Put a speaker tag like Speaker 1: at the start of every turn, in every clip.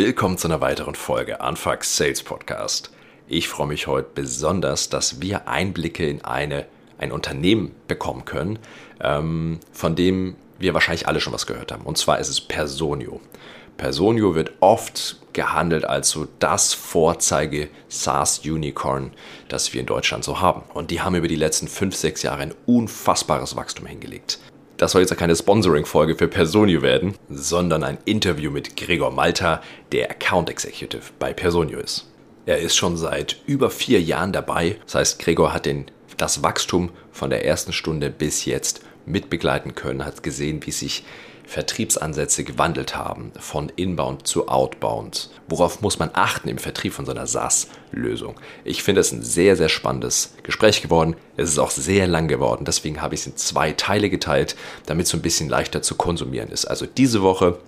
Speaker 1: Willkommen zu einer weiteren Folge Anfang Sales Podcast. Ich freue mich heute besonders, dass wir Einblicke in eine, ein Unternehmen bekommen können, ähm, von dem wir wahrscheinlich alle schon was gehört haben. Und zwar ist es Personio. Personio wird oft gehandelt als so das Vorzeige SaaS-Unicorn, das wir in Deutschland so haben. Und die haben über die letzten 5, 6 Jahre ein unfassbares Wachstum hingelegt. Das soll jetzt keine Sponsoring-Folge für Personio werden, sondern ein Interview mit Gregor Malta, der Account Executive bei Personio ist. Er ist schon seit über vier Jahren dabei. Das heißt, Gregor hat den, das Wachstum von der ersten Stunde bis jetzt mitbegleiten können, hat gesehen, wie sich Vertriebsansätze gewandelt haben, von Inbound zu Outbound. Worauf muss man achten im Vertrieb von so einer SaaS-Lösung? Ich finde es ein sehr, sehr spannendes Gespräch geworden. Es ist auch sehr lang geworden, deswegen habe ich es in zwei Teile geteilt, damit es ein bisschen leichter zu konsumieren ist. Also diese Woche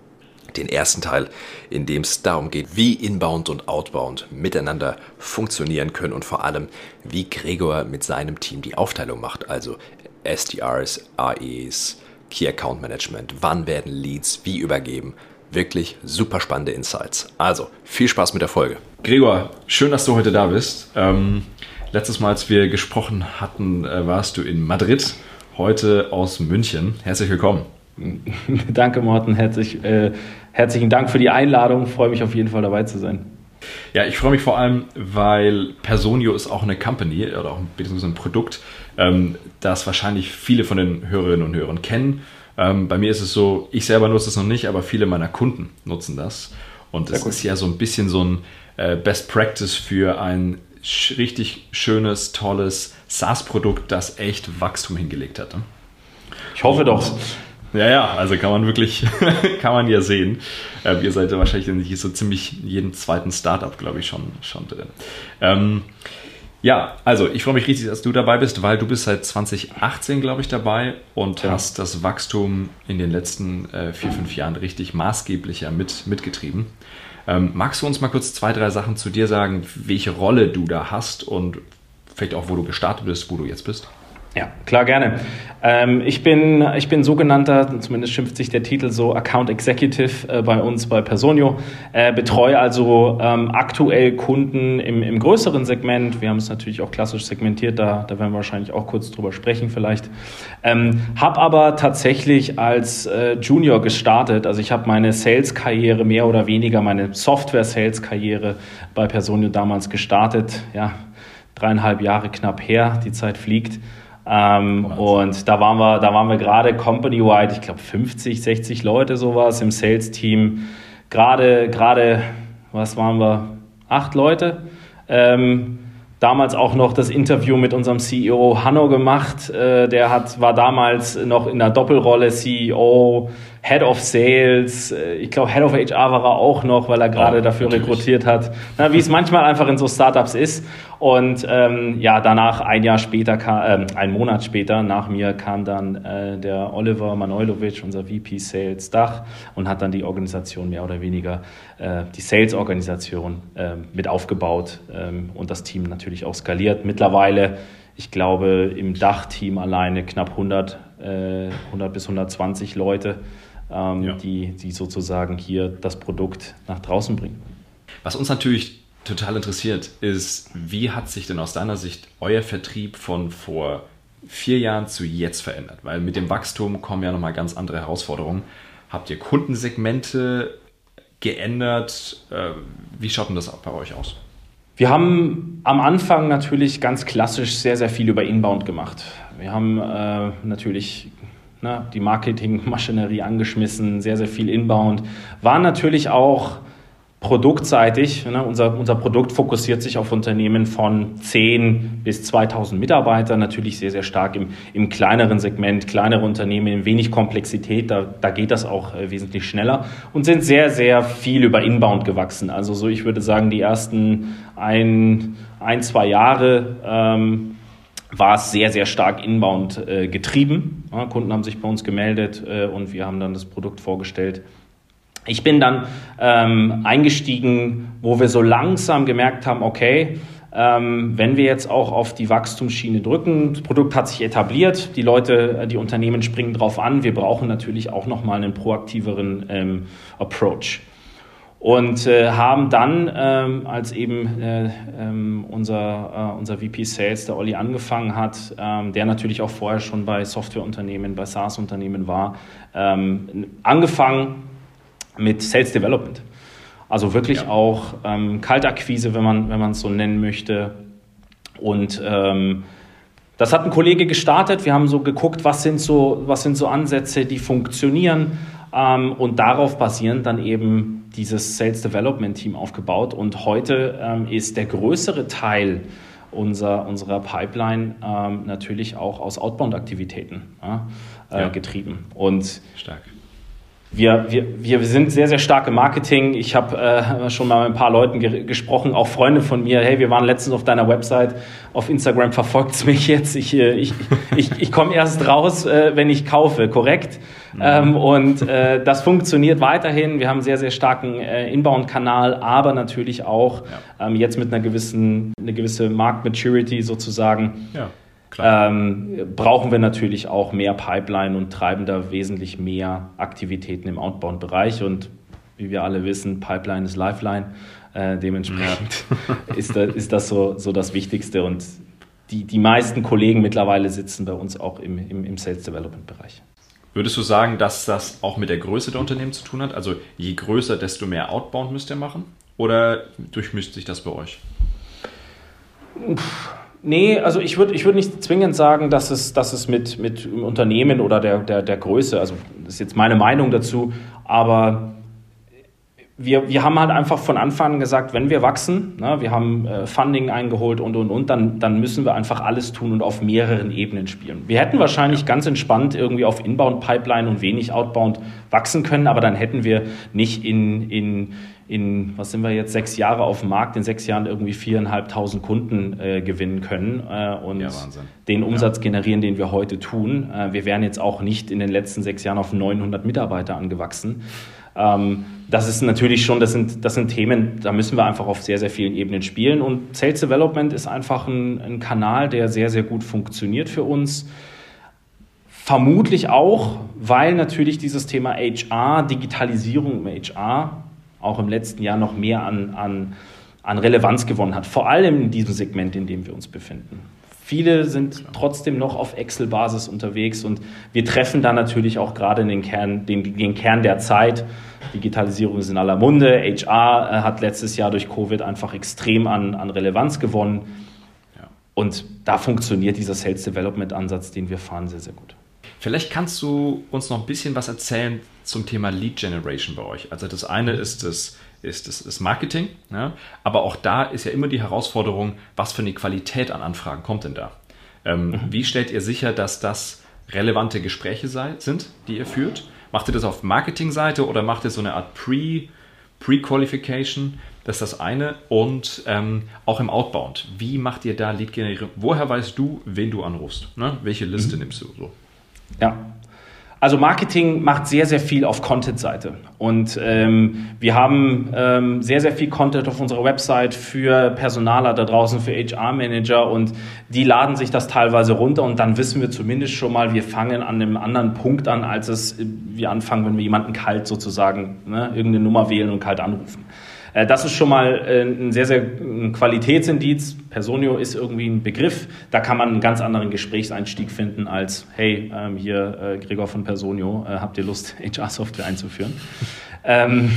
Speaker 1: den ersten Teil, in dem es darum geht, wie Inbound und Outbound miteinander funktionieren können und vor allem, wie Gregor mit seinem Team die Aufteilung macht, also SDRs, AEs, Key Account Management, wann werden Leads wie übergeben. Wirklich super spannende Insights. Also, viel Spaß mit der Folge.
Speaker 2: Gregor, schön, dass du heute da bist. Ähm, letztes Mal, als wir gesprochen hatten, äh, warst du in Madrid, heute aus München. Herzlich willkommen.
Speaker 3: Danke, Morten. Herzlich, äh, herzlichen Dank für die Einladung. Freue mich auf jeden Fall dabei zu sein.
Speaker 2: Ja, ich freue mich vor allem, weil Personio ist auch eine Company oder auch beziehungsweise ein Produkt, ähm, das wahrscheinlich viele von den Hörerinnen und Hörern kennen. Ähm, bei mir ist es so, ich selber nutze es noch nicht, aber viele meiner Kunden nutzen das. Und es ist ja so ein bisschen so ein äh, Best Practice für ein sch richtig schönes, tolles SaaS-Produkt, das echt Wachstum hingelegt hat. Ne?
Speaker 3: Ich hoffe doch.
Speaker 2: Ja, ja, also kann man wirklich, kann man ja sehen. Äh, ihr seid ja wahrscheinlich in so ziemlich jeden zweiten Startup, glaube ich, schon, schon drin. Ähm, ja, also ich freue mich richtig, dass du dabei bist, weil du bist seit 2018, glaube ich, dabei und ja. hast das Wachstum in den letzten äh, vier, fünf Jahren richtig maßgeblicher mit, mitgetrieben. Ähm, magst du uns mal kurz zwei, drei Sachen zu dir sagen, welche Rolle du da hast und vielleicht auch, wo du gestartet bist, wo du jetzt bist?
Speaker 3: Ja, klar, gerne. Ähm, ich, bin, ich bin sogenannter, zumindest schimpft sich der Titel so, Account Executive äh, bei uns bei Personio. Äh, betreue also ähm, aktuell Kunden im, im größeren Segment. Wir haben es natürlich auch klassisch segmentiert, da, da werden wir wahrscheinlich auch kurz drüber sprechen vielleicht. Ähm, habe aber tatsächlich als äh, Junior gestartet. Also ich habe meine Sales-Karriere mehr oder weniger, meine Software-Sales-Karriere bei Personio damals gestartet. Ja, dreieinhalb Jahre knapp her, die Zeit fliegt. Ähm, und da waren wir, da waren wir gerade company-wide, ich glaube 50, 60 Leute sowas im Sales-Team. Gerade, gerade, was waren wir? Acht Leute. Ähm, damals auch noch das Interview mit unserem CEO Hanno gemacht. Äh, der hat, war damals noch in der Doppelrolle CEO, Head of Sales, äh, ich glaube Head of HR war er auch noch, weil er gerade oh, dafür natürlich. rekrutiert hat. Na, wie es manchmal einfach in so Startups ist. Und ähm, ja, danach ein Jahr später, kam, äh, ein Monat später nach mir kam dann äh, der Oliver Manojlovic, unser VP Sales Dach und hat dann die Organisation mehr oder weniger, äh, die Sales-Organisation äh, mit aufgebaut ähm, und das Team natürlich auch skaliert. Mittlerweile ich glaube, im Dachteam alleine knapp 100, äh, 100 bis 120 Leute, ähm, ja. die, die sozusagen hier das Produkt nach draußen bringen.
Speaker 2: Was uns natürlich total interessiert, ist, wie hat sich denn aus deiner Sicht euer Vertrieb von vor vier Jahren zu jetzt verändert? Weil mit dem Wachstum kommen ja nochmal ganz andere Herausforderungen. Habt ihr Kundensegmente geändert? Äh, wie schaut denn das bei euch aus?
Speaker 3: Wir haben am Anfang natürlich ganz klassisch sehr, sehr viel über Inbound gemacht. Wir haben äh, natürlich ne, die Marketingmaschinerie angeschmissen, sehr, sehr viel Inbound, waren natürlich auch produktseitig. Ne, unser, unser Produkt fokussiert sich auf Unternehmen von 10 bis 2000 Mitarbeitern, natürlich sehr, sehr stark im, im kleineren Segment, kleinere Unternehmen wenig Komplexität, da, da geht das auch äh, wesentlich schneller und sind sehr, sehr viel über Inbound gewachsen. Also so, ich würde sagen, die ersten ein, ein zwei Jahre ähm, war es sehr, sehr stark inbound äh, getrieben. Ja, Kunden haben sich bei uns gemeldet äh, und wir haben dann das Produkt vorgestellt. Ich bin dann ähm, eingestiegen, wo wir so langsam gemerkt haben, okay, ähm, wenn wir jetzt auch auf die Wachstumsschiene drücken, das Produkt hat sich etabliert, die Leute, äh, die Unternehmen springen drauf an, wir brauchen natürlich auch nochmal einen proaktiveren ähm, Approach. Und äh, haben dann, ähm, als eben äh, ähm, unser, äh, unser VP Sales, der Olli, angefangen hat, ähm, der natürlich auch vorher schon bei Softwareunternehmen, bei SaaS-Unternehmen war, ähm, angefangen mit Sales Development. Also wirklich ja. auch ähm, Kaltakquise, wenn man wenn es so nennen möchte. Und ähm, das hat ein Kollege gestartet. Wir haben so geguckt, was sind so, was sind so Ansätze, die funktionieren. Ähm, und darauf basierend dann eben dieses Sales Development Team aufgebaut. Und heute ähm, ist der größere Teil unser, unserer Pipeline ähm, natürlich auch aus Outbound-Aktivitäten ja, äh, ja. getrieben. Und Stark wir, wir, wir sind sehr, sehr stark im Marketing. Ich habe äh, schon mal mit ein paar Leuten ge gesprochen, auch Freunde von mir. Hey, wir waren letztens auf deiner Website, auf Instagram verfolgt's mich jetzt. Ich, äh, ich, ich, ich komme erst raus, äh, wenn ich kaufe, korrekt? Mhm. Ähm, und äh, das funktioniert weiterhin. Wir haben einen sehr, sehr starken äh, Inbound-Kanal, aber natürlich auch ja. ähm, jetzt mit einer gewissen, eine gewisse Markt-Maturity sozusagen. Ja ähm, brauchen wir natürlich auch mehr Pipeline und treiben da wesentlich mehr Aktivitäten im Outbound-Bereich. Und wie wir alle wissen, Pipeline ist Lifeline. Äh, dementsprechend ist, da, ist das so, so das Wichtigste. Und die, die meisten Kollegen mittlerweile sitzen bei uns auch im, im, im Sales Development-Bereich.
Speaker 2: Würdest du sagen, dass das auch mit der Größe der Unternehmen zu tun hat? Also je größer, desto mehr Outbound müsst ihr machen? Oder durchmischt sich das bei euch?
Speaker 3: Puh Nee, also ich würde ich würd nicht zwingend sagen, dass es, dass es mit, mit Unternehmen oder der, der, der Größe, also das ist jetzt meine Meinung dazu, aber wir, wir haben halt einfach von Anfang an gesagt, wenn wir wachsen, ne, wir haben äh, Funding eingeholt und und und, dann, dann müssen wir einfach alles tun und auf mehreren Ebenen spielen. Wir hätten wahrscheinlich ganz entspannt irgendwie auf Inbound Pipeline und wenig Outbound wachsen können, aber dann hätten wir nicht in, in in, was sind wir jetzt, sechs Jahre auf dem Markt, in sechs Jahren irgendwie viereinhalbtausend Kunden äh, gewinnen können äh, und ja, den Umsatz ja. generieren, den wir heute tun. Äh, wir wären jetzt auch nicht in den letzten sechs Jahren auf 900 Mitarbeiter angewachsen. Ähm, das ist natürlich schon, das sind, das sind Themen, da müssen wir einfach auf sehr, sehr vielen Ebenen spielen. Und Sales Development ist einfach ein, ein Kanal, der sehr, sehr gut funktioniert für uns. Vermutlich auch, weil natürlich dieses Thema HR, Digitalisierung im HR auch im letzten Jahr noch mehr an, an, an Relevanz gewonnen hat, vor allem in diesem Segment, in dem wir uns befinden. Viele sind trotzdem noch auf Excel-Basis unterwegs und wir treffen da natürlich auch gerade den Kern, den, den Kern der Zeit. Digitalisierung ist in aller Munde. HR äh, hat letztes Jahr durch Covid einfach extrem an, an Relevanz gewonnen. Und da funktioniert dieser Sales Development Ansatz, den wir fahren, sehr, sehr gut.
Speaker 2: Vielleicht kannst du uns noch ein bisschen was erzählen zum Thema Lead Generation bei euch. Also das eine ist das, ist das, das Marketing, ja? aber auch da ist ja immer die Herausforderung, was für eine Qualität an Anfragen kommt denn da? Ähm, mhm. Wie stellt ihr sicher, dass das relevante Gespräche sei, sind, die ihr führt? Macht ihr das auf Marketingseite oder macht ihr so eine Art Pre- Pre-Qualification, das ist das eine. Und ähm, auch im Outbound. Wie macht ihr da Lead-Generierung? Woher weißt du, wen du anrufst? Ne? Welche Liste mhm. nimmst du so?
Speaker 3: Ja. Also Marketing macht sehr, sehr viel auf Content-Seite. Und ähm, wir haben ähm, sehr, sehr viel Content auf unserer Website für Personaler da draußen, für HR-Manager und die laden sich das teilweise runter und dann wissen wir zumindest schon mal, wir fangen an einem anderen Punkt an, als es wir anfangen, wenn wir jemanden kalt sozusagen, ne, irgendeine Nummer wählen und kalt anrufen. Äh, das ist schon mal äh, ein sehr, sehr ein Qualitätsindiz. Personio ist irgendwie ein Begriff. Da kann man einen ganz anderen Gesprächseinstieg finden als, hey, ähm, hier äh, Gregor von Personio, habt ihr Lust, HR-Software einzuführen? ähm,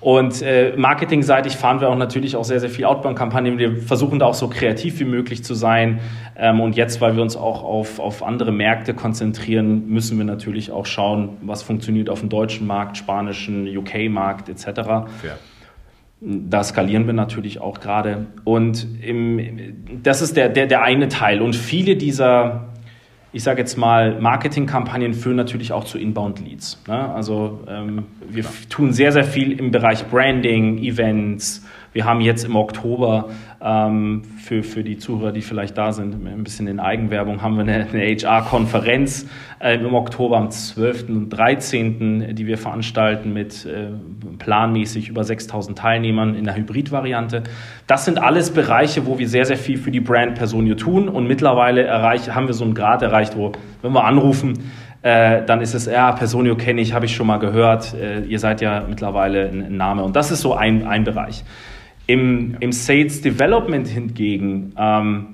Speaker 3: und äh, marketingseitig fahren wir auch natürlich auch sehr, sehr viel Outbound-Kampagnen. Wir versuchen da auch so kreativ wie möglich zu sein. Ähm, und jetzt, weil wir uns auch auf, auf andere Märkte konzentrieren, müssen wir natürlich auch schauen, was funktioniert auf dem deutschen Markt, spanischen, UK-Markt etc. Fair. Da skalieren wir natürlich auch gerade. Und im, das ist der, der, der eine Teil. Und viele dieser, ich sage jetzt mal, Marketingkampagnen führen natürlich auch zu Inbound-Leads. Ne? Also ähm, wir tun sehr, sehr viel im Bereich Branding, Events, wir haben jetzt im Oktober für, für die Zuhörer, die vielleicht da sind, ein bisschen in Eigenwerbung, haben wir eine, eine HR-Konferenz äh, im Oktober am 12. und 13., die wir veranstalten mit äh, planmäßig über 6000 Teilnehmern in der Hybrid-Variante. Das sind alles Bereiche, wo wir sehr, sehr viel für die Brand Personio tun und mittlerweile erreich, haben wir so einen Grad erreicht, wo, wenn wir anrufen, äh, dann ist es, ja, Personio kenne ich, habe ich schon mal gehört, äh, ihr seid ja mittlerweile ein, ein, Name. Und das ist so ein, ein Bereich. Im, im Sales Development hingegen ähm,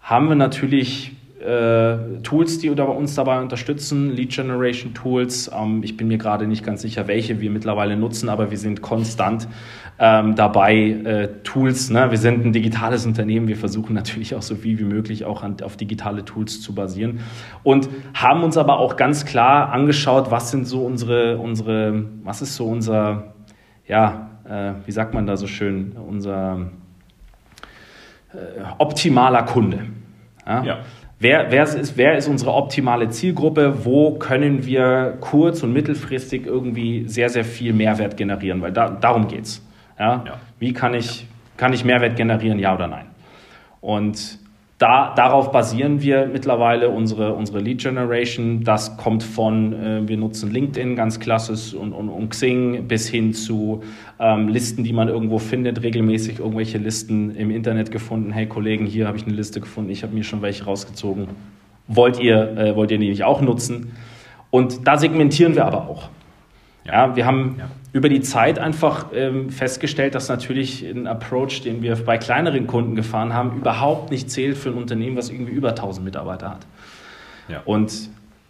Speaker 3: haben wir natürlich äh, Tools, die uns dabei unterstützen, Lead Generation Tools. Ähm, ich bin mir gerade nicht ganz sicher, welche wir mittlerweile nutzen, aber wir sind konstant ähm, dabei, äh, Tools. Ne? Wir sind ein digitales Unternehmen. Wir versuchen natürlich auch so viel wie möglich auch an, auf digitale Tools zu basieren und haben uns aber auch ganz klar angeschaut, was sind so unsere, unsere was ist so unser, ja, äh, wie sagt man da so schön, unser äh, optimaler Kunde. Ja. ja. Wer, wer, ist, wer ist unsere optimale Zielgruppe? Wo können wir kurz- und mittelfristig irgendwie sehr, sehr viel Mehrwert generieren? Weil da, darum geht es. Ja? ja? Wie kann ich, kann ich Mehrwert generieren, ja oder nein? Und da, darauf basieren wir mittlerweile unsere, unsere Lead Generation. Das kommt von, äh, wir nutzen LinkedIn ganz klassisch und, und, und Xing bis hin zu ähm, Listen, die man irgendwo findet, regelmäßig irgendwelche Listen im Internet gefunden. Hey Kollegen, hier habe ich eine Liste gefunden, ich habe mir schon welche rausgezogen. Wollt ihr, äh, wollt ihr die nicht auch nutzen? Und da segmentieren wir aber auch. Ja, wir haben ja. Über die Zeit einfach ähm, festgestellt, dass natürlich ein Approach, den wir bei kleineren Kunden gefahren haben, überhaupt nicht zählt für ein Unternehmen, was irgendwie über 1000 Mitarbeiter hat. Ja. Und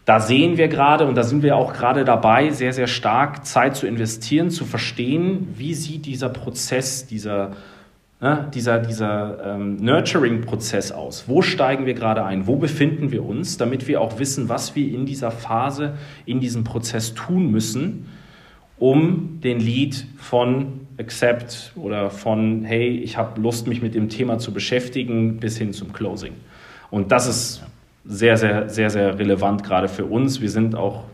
Speaker 3: da sehen wir gerade, und da sind wir auch gerade dabei, sehr, sehr stark Zeit zu investieren, zu verstehen, wie sieht dieser Prozess, dieser, ne, dieser, dieser ähm, Nurturing-Prozess aus? Wo steigen wir gerade ein? Wo befinden wir uns, damit wir auch wissen, was wir in dieser Phase, in diesem Prozess tun müssen, um den Lead von Accept oder von Hey, ich habe Lust, mich mit dem Thema zu beschäftigen, bis hin zum Closing. Und das ist sehr, sehr, sehr, sehr relevant gerade für uns. Wir sind auch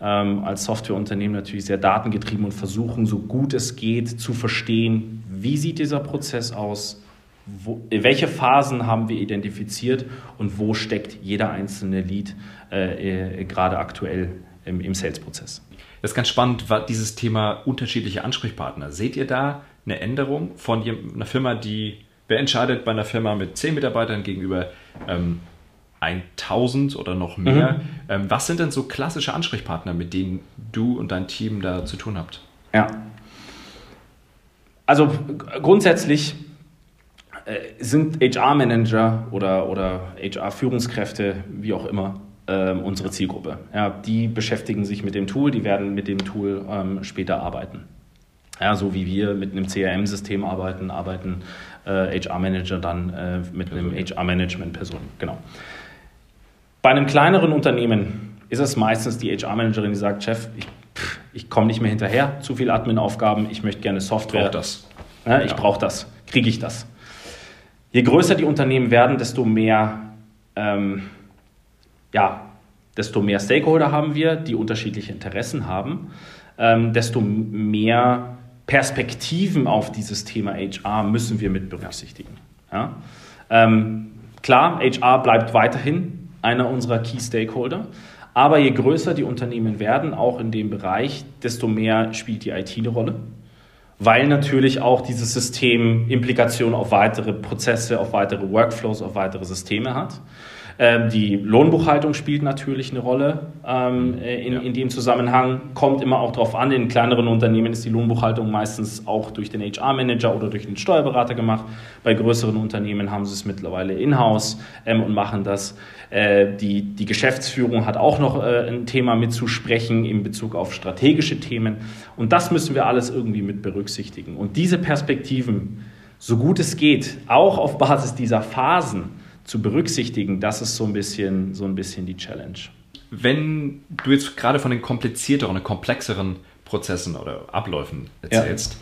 Speaker 3: ähm, als Softwareunternehmen natürlich sehr datengetrieben und versuchen, so gut es geht, zu verstehen, wie sieht dieser Prozess aus, wo, welche Phasen haben wir identifiziert und wo steckt jeder einzelne Lead äh, äh, gerade aktuell im, im Sales-Prozess.
Speaker 2: Das ist ganz spannend, war dieses Thema unterschiedliche Ansprechpartner. Seht ihr da eine Änderung von einer Firma, die, wer entscheidet bei einer Firma mit 10 Mitarbeitern gegenüber ähm, 1000 oder noch mehr? Mhm. Ähm, was sind denn so klassische Ansprechpartner, mit denen du und dein Team da zu tun habt?
Speaker 3: Ja. Also grundsätzlich äh, sind HR-Manager oder, oder HR-Führungskräfte, wie auch immer, ähm, unsere Zielgruppe. Ja, die beschäftigen sich mit dem Tool, die werden mit dem Tool ähm, später arbeiten. Ja, so wie wir mit einem CRM-System arbeiten, arbeiten äh, HR-Manager dann äh, mit einem HR-Management-Person. Genau. Bei einem kleineren Unternehmen ist es meistens die HR-Managerin, die sagt, Chef, ich, ich komme nicht mehr hinterher, zu viele Admin-Aufgaben, ich möchte gerne Software.
Speaker 2: Brauch das.
Speaker 3: Ja, ich ja. brauche das. Kriege ich das? Je größer die Unternehmen werden, desto mehr ähm, ja, desto mehr Stakeholder haben wir, die unterschiedliche Interessen haben, ähm, desto mehr Perspektiven auf dieses Thema HR müssen wir mit berücksichtigen. Ja? Ähm, klar, HR bleibt weiterhin einer unserer Key Stakeholder, aber je größer die Unternehmen werden, auch in dem Bereich, desto mehr spielt die IT eine Rolle weil natürlich auch dieses System Implikationen auf weitere Prozesse, auf weitere Workflows, auf weitere Systeme hat. Ähm, die Lohnbuchhaltung spielt natürlich eine Rolle ähm, in, ja. in, dem Zusammenhang. Kommt immer auch darauf an, in kleineren Unternehmen ist die Lohnbuchhaltung meistens auch durch den HR-Manager oder durch den Steuerberater gemacht. Bei größeren Unternehmen haben sie es mittlerweile in-house ähm, und machen das. Äh, die, die Geschäftsführung hat auch noch äh, ein Thema mitzusprechen in Bezug auf strategische Themen. Und das müssen wir alles irgendwie mit berücksichtigen. Und diese Perspektiven, so gut es geht, auch auf Basis dieser Phasen, zu berücksichtigen, das ist so ein bisschen, so ein bisschen die Challenge.
Speaker 2: Wenn du jetzt gerade von den komplizierteren, komplexeren Prozessen oder Abläufen erzählst, ja.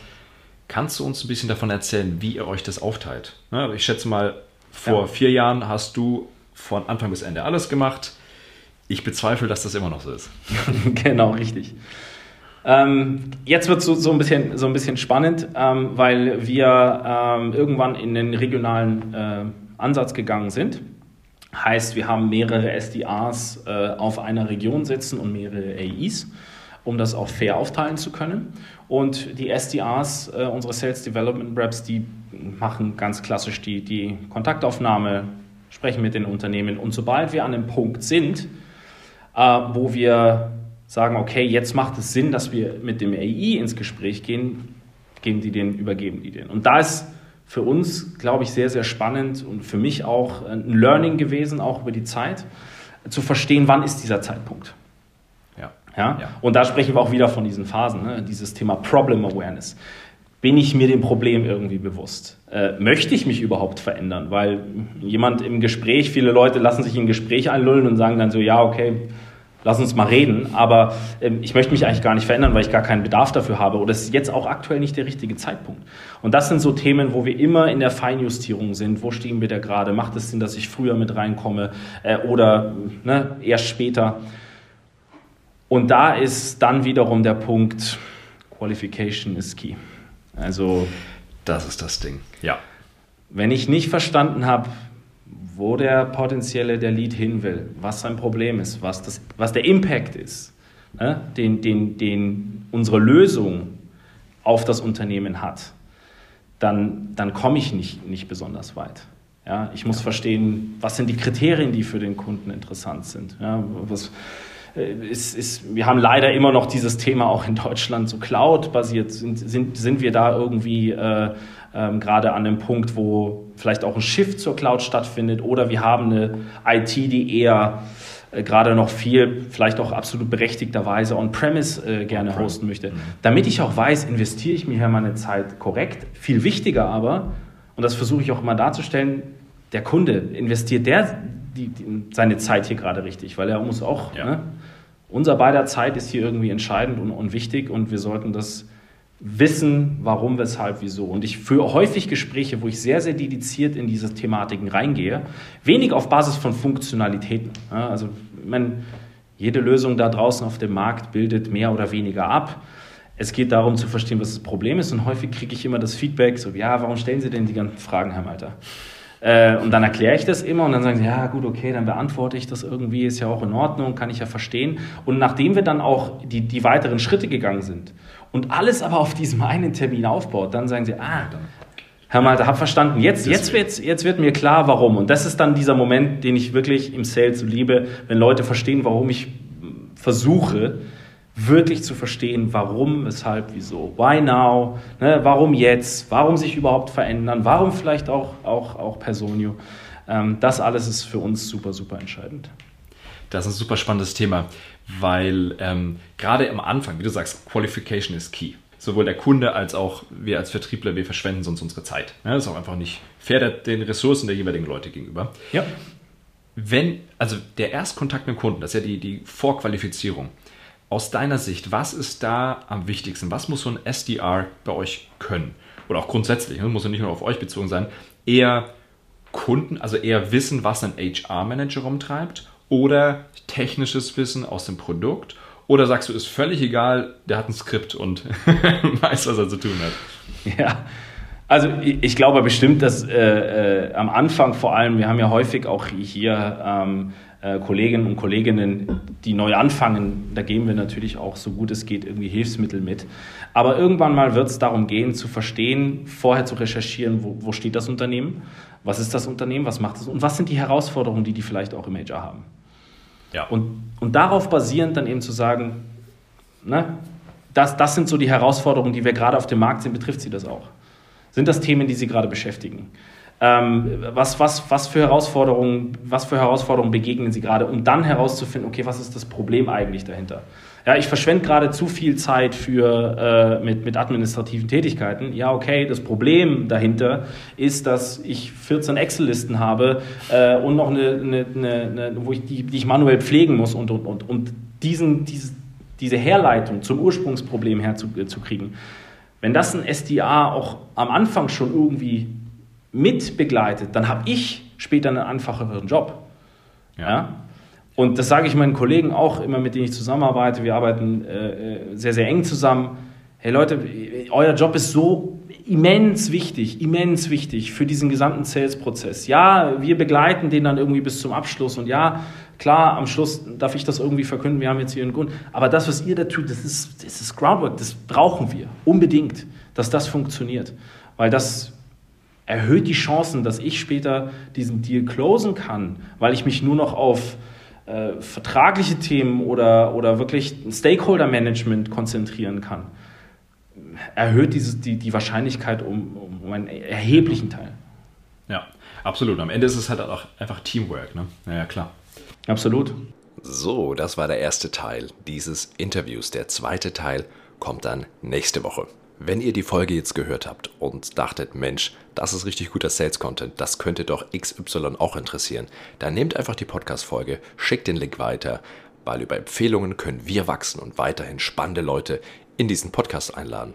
Speaker 2: kannst du uns ein bisschen davon erzählen, wie ihr euch das aufteilt? Ich schätze mal, vor ja. vier Jahren hast du von Anfang bis Ende alles gemacht. Ich bezweifle, dass das immer noch so ist.
Speaker 3: genau, richtig. Ähm, jetzt wird es so, so, ein bisschen, so ein bisschen spannend, ähm, weil wir ähm, irgendwann in den regionalen äh, Ansatz gegangen sind. Heißt, wir haben mehrere SDAs äh, auf einer Region sitzen und mehrere AIs, um das auch fair aufteilen zu können. Und die SDAs, äh, unsere Sales Development Reps, die machen ganz klassisch die, die Kontaktaufnahme, sprechen mit den Unternehmen. Und sobald wir an einem Punkt sind, äh, wo wir sagen, okay, jetzt macht es Sinn, dass wir mit dem AI ins Gespräch gehen, geben die den, übergeben die den. Und da ist für uns, glaube ich, sehr, sehr spannend und für mich auch ein Learning gewesen, auch über die Zeit, zu verstehen, wann ist dieser Zeitpunkt. Ja. Ja? ja. Und da sprechen wir auch wieder von diesen Phasen, ne? dieses Thema Problem Awareness. Bin ich mir dem Problem irgendwie bewusst? Äh, möchte ich mich überhaupt verändern? Weil jemand im Gespräch, viele Leute lassen sich in ein Gespräch einlullen und sagen dann so, ja, okay, lass uns mal reden, aber ähm, ich möchte mich eigentlich gar nicht verändern, weil ich gar keinen Bedarf dafür habe oder es ist jetzt auch aktuell nicht der richtige Zeitpunkt. Und das sind so Themen, wo wir immer in der Feinjustierung sind. Wo stehen wir da gerade? Macht es Sinn, dass ich früher mit reinkomme äh, oder ne, erst später? Und da ist dann wiederum der Punkt, Qualification is key. Also
Speaker 2: das ist das Ding. Ja.
Speaker 3: Wenn ich nicht verstanden habe, wo der potenzielle der Lead hin will, was sein Problem ist, was, das, was der Impact ist, ne, den, den, den unsere Lösung auf das Unternehmen hat, dann, dann komme ich nicht, nicht besonders weit. Ja, ich muss verstehen, was sind die Kriterien, die für den Kunden interessant sind. Ja, was, äh, ist, ist, wir haben leider immer noch dieses Thema auch in Deutschland so Cloud-basiert. Sind, sind, sind wir da irgendwie äh, ähm, gerade an dem Punkt, wo vielleicht auch ein Shift zur Cloud stattfindet oder wir haben eine IT, die eher äh, gerade noch viel, vielleicht auch absolut berechtigterweise on-premise äh, gerne on hosten möchte. Mhm. Damit ich auch weiß, investiere ich mir hier meine Zeit korrekt. Viel wichtiger aber, und das versuche ich auch immer darzustellen, der Kunde, investiert der die, die, seine Zeit hier gerade richtig? Weil er muss auch, ja. ne? unser beider Zeit ist hier irgendwie entscheidend und, und wichtig und wir sollten das wissen, warum, weshalb, wieso. Und ich führe häufig Gespräche, wo ich sehr, sehr dediziert in diese Thematiken reingehe, wenig auf Basis von Funktionalitäten. Ja, also, meine, jede Lösung da draußen auf dem Markt bildet mehr oder weniger ab. Es geht darum zu verstehen, was das Problem ist. Und häufig kriege ich immer das Feedback, so, ja, warum stellen Sie denn die ganzen Fragen, Herr Malter? Äh, und dann erkläre ich das immer und dann sagen sie, ja gut, okay, dann beantworte ich das irgendwie, ist ja auch in Ordnung, kann ich ja verstehen. Und nachdem wir dann auch die, die weiteren Schritte gegangen sind und alles aber auf diesem einen Termin aufbaut, dann sagen sie, ah, Herr Malte, hab verstanden. Jetzt, jetzt, wird, jetzt wird mir klar, warum. Und das ist dann dieser Moment, den ich wirklich im Sales liebe, wenn Leute verstehen, warum ich versuche, wirklich zu verstehen, warum, weshalb, wieso. Why now? Ne, warum jetzt? Warum sich überhaupt verändern? Warum vielleicht auch, auch, auch Personio? Ähm, das alles ist für uns super, super entscheidend.
Speaker 2: Das ist ein super spannendes Thema, weil ähm, gerade am Anfang, wie du sagst, Qualification ist key. Sowohl der Kunde als auch wir als Vertriebler, wir verschwenden sonst unsere Zeit. Ja, das ist auch einfach nicht fair den Ressourcen der jeweiligen Leute gegenüber. Ja. Wenn, also der Erstkontakt mit dem Kunden, das ist ja die, die Vorqualifizierung. Aus deiner Sicht, was ist da am wichtigsten? Was muss so ein SDR bei euch können? Oder auch grundsätzlich, ne? muss ja nicht nur auf euch bezogen sein, eher Kunden, also eher wissen, was ein HR-Manager rumtreibt oder technisches Wissen aus dem Produkt? Oder sagst du, ist völlig egal, der hat ein Skript und weiß, was er zu tun hat?
Speaker 3: Ja, also ich glaube bestimmt, dass äh, äh, am Anfang vor allem, wir haben ja häufig auch hier ähm, äh, Kolleginnen und Kolleginnen, die neu anfangen, da geben wir natürlich auch so gut es geht irgendwie Hilfsmittel mit. Aber irgendwann mal wird es darum gehen, zu verstehen, vorher zu recherchieren, wo, wo steht das Unternehmen, was ist das Unternehmen, was macht es und was sind die Herausforderungen, die die vielleicht auch im HR haben. Ja. Und, und darauf basierend dann eben zu sagen, ne, das, das sind so die Herausforderungen, die wir gerade auf dem Markt sehen, betrifft sie das auch? Sind das Themen, die Sie gerade beschäftigen? Ähm, was, was, was, für Herausforderungen, was für Herausforderungen begegnen Sie gerade, um dann herauszufinden, okay, was ist das Problem eigentlich dahinter? Ja, ich verschwende gerade zu viel Zeit für, äh, mit, mit administrativen Tätigkeiten. Ja, okay, das Problem dahinter ist, dass ich 14 Excel-Listen habe äh, und noch eine, eine, eine, eine, wo ich die, die ich manuell pflegen muss und, und, und, und diesen, diese, diese Herleitung zum Ursprungsproblem herzukriegen. Wenn das ein SDA auch am Anfang schon irgendwie mit begleitet, dann habe ich später einen einfacheren Job. Ja. ja? Und das sage ich meinen Kollegen auch immer, mit denen ich zusammenarbeite. Wir arbeiten äh, äh, sehr, sehr eng zusammen. Hey Leute, euer Job ist so immens wichtig, immens wichtig für diesen gesamten Sales-Prozess. Ja, wir begleiten den dann irgendwie bis zum Abschluss und ja, klar, am Schluss darf ich das irgendwie verkünden, wir haben jetzt hier einen Grund. Aber das, was ihr da tut, das ist, das ist Groundwork, das brauchen wir unbedingt, dass das funktioniert. Weil das erhöht die Chancen, dass ich später diesen Deal closen kann, weil ich mich nur noch auf äh, vertragliche Themen oder, oder wirklich Stakeholder-Management konzentrieren kann, erhöht dieses, die, die Wahrscheinlichkeit um, um einen erheblichen Teil.
Speaker 4: Ja, absolut. Am Ende ist es halt auch einfach Teamwork. Ne? Ja, klar.
Speaker 3: Absolut.
Speaker 2: So, das war der erste Teil dieses Interviews. Der zweite Teil kommt dann nächste Woche. Wenn ihr die Folge jetzt gehört habt und dachtet, Mensch, das ist richtig guter Sales-Content, das könnte doch XY auch interessieren, dann nehmt einfach die Podcast-Folge, schickt den Link weiter, weil über Empfehlungen können wir wachsen und weiterhin spannende Leute in diesen Podcast einladen.